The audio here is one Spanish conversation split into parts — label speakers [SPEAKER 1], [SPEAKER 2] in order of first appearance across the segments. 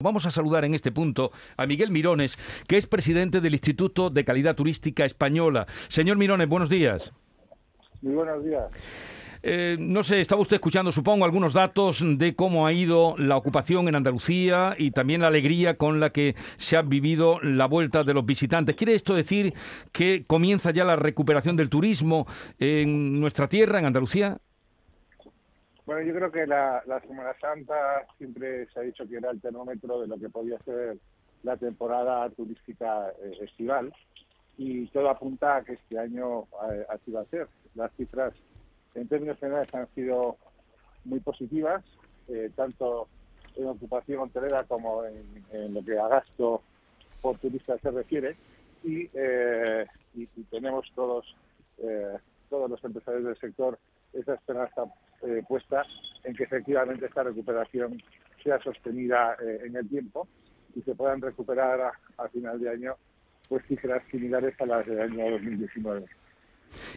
[SPEAKER 1] Vamos a saludar en este punto a Miguel Mirones, que es presidente del Instituto de Calidad Turística Española. Señor Mirones, buenos días.
[SPEAKER 2] Muy buenos días.
[SPEAKER 1] Eh, no sé, estaba usted escuchando, supongo, algunos datos de cómo ha ido la ocupación en Andalucía y también la alegría con la que se ha vivido la vuelta de los visitantes. ¿Quiere esto decir que comienza ya la recuperación del turismo en nuestra tierra, en Andalucía?
[SPEAKER 2] Bueno, yo creo que la, Semana Santa siempre se ha dicho que era el termómetro de lo que podía ser la temporada turística eh, estival y todo apunta a que este año eh, así va a ser. Las cifras en términos generales han sido muy positivas, eh, tanto en ocupación hotelera como en, lo que a gasto por turista se refiere y, y tenemos todos todos los empresarios del sector esa esperanza eh, puesta en que efectivamente esta recuperación sea sostenida eh, en el tiempo y se puedan recuperar a, final de año pues cifras similares a las del año 2019.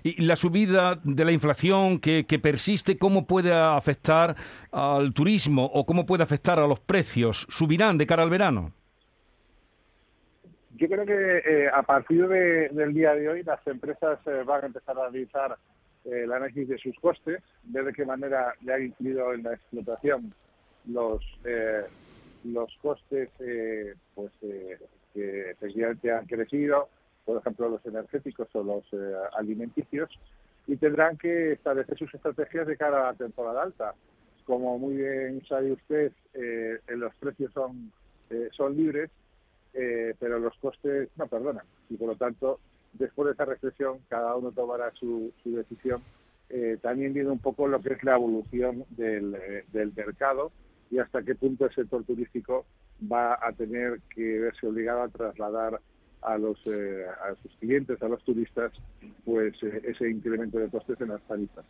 [SPEAKER 1] Y la subida de la inflación que, persiste, ¿cómo puede afectar al turismo o cómo puede afectar a los precios? ¿Subirán de cara al verano?
[SPEAKER 2] Yo creo que eh, a partir del día de hoy las empresas van a empezar a realizar eh, el análisis de sus costes, ver de qué manera le ha incluido en la explotación los eh, los costes eh, pues que efectivamente han crecido, por ejemplo los energéticos o los alimenticios, y tendrán que establecer sus estrategias de cara a la temporada alta. Como muy bien sabe usted, los precios son son libres, pero los costes no perdonan y por lo tanto después de esa reflexión cada uno tomará su, decisión, eh, también viene un poco lo que es la evolución eh, del, mercado y hasta qué punto el sector turístico va a tener que verse obligado a trasladar a los eh, a sus clientes, a los turistas, pues ese incremento de costes en las tarifas.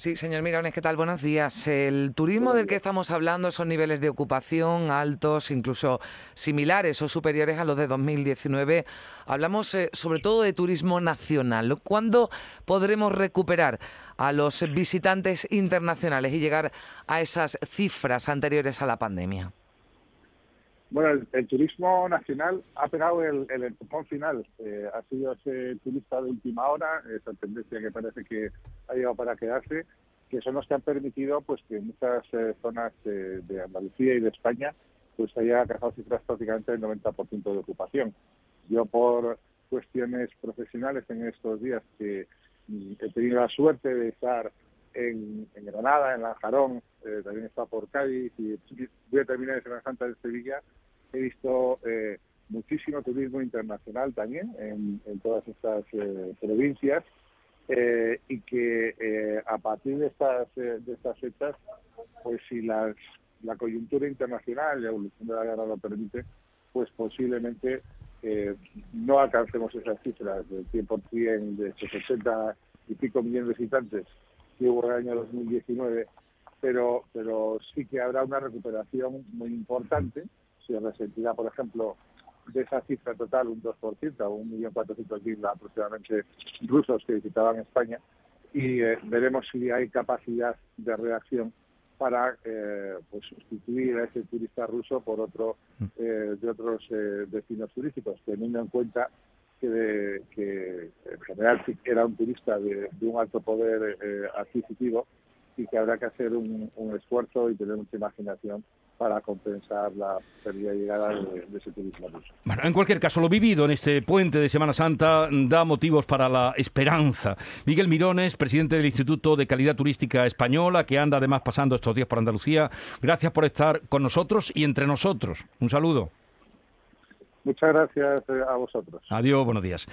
[SPEAKER 3] Sí, señor Mirones, ¿qué tal? Buenos días. El turismo del que estamos hablando son niveles de ocupación altos, incluso similares o superiores a los de 2019. Hablamos eh, sobre todo de turismo nacional. ¿Cuándo podremos recuperar a los visitantes internacionales y llegar a esas cifras anteriores a la pandemia?
[SPEAKER 2] Bueno, el, turismo nacional ha pegado el, el empujón final. Eh, ha sido ese turista de última hora, esa tendencia que parece que ha llegado para quedarse, que son los que han permitido pues que muchas eh, zonas de, Andalucía y de España pues haya alcanzado cifras prácticamente del 90% de ocupación. Yo por cuestiones profesionales en estos días que mm, he tenido la suerte de estar en, Granada, en Lanjarón, eh, también está por Cádiz y voy a terminar en Semana Santa de Sevilla. He visto eh, muchísimo turismo internacional también en, todas estas eh, provincias y que a partir de estas, de estas fechas, pues si las, la coyuntura internacional la evolución de la guerra lo permite, pues posiblemente no alcancemos esas cifras del 100% de estos 60 y pico millones de visitantes que hubo el año 2019, pero, pero sí que habrá una recuperación muy importante. Se resentirá, por ejemplo, de esa cifra total un 2%, o 1.400.000 aproximadamente rusos que visitaban España, y eh, veremos si hay capacidad de reacción para eh, pues sustituir a ese turista ruso por otro mm. eh, de otros destinos turísticos, teniendo en cuenta que, que en general era un turista de, un alto poder eh, adquisitivo y que habrá que hacer un, esfuerzo y tener mucha imaginación para compensar la pérdida de llegada de, ese turismo ruso.
[SPEAKER 1] Bueno, en cualquier caso, lo vivido en este puente de Semana Santa da motivos para la esperanza. Miguel Mirones, presidente del Instituto de Calidad Turística Española, que anda además pasando estos días por Andalucía, gracias por estar con nosotros y entre nosotros. Un saludo.
[SPEAKER 2] Muchas gracias eh, a vosotros.
[SPEAKER 1] Adiós, buenos días.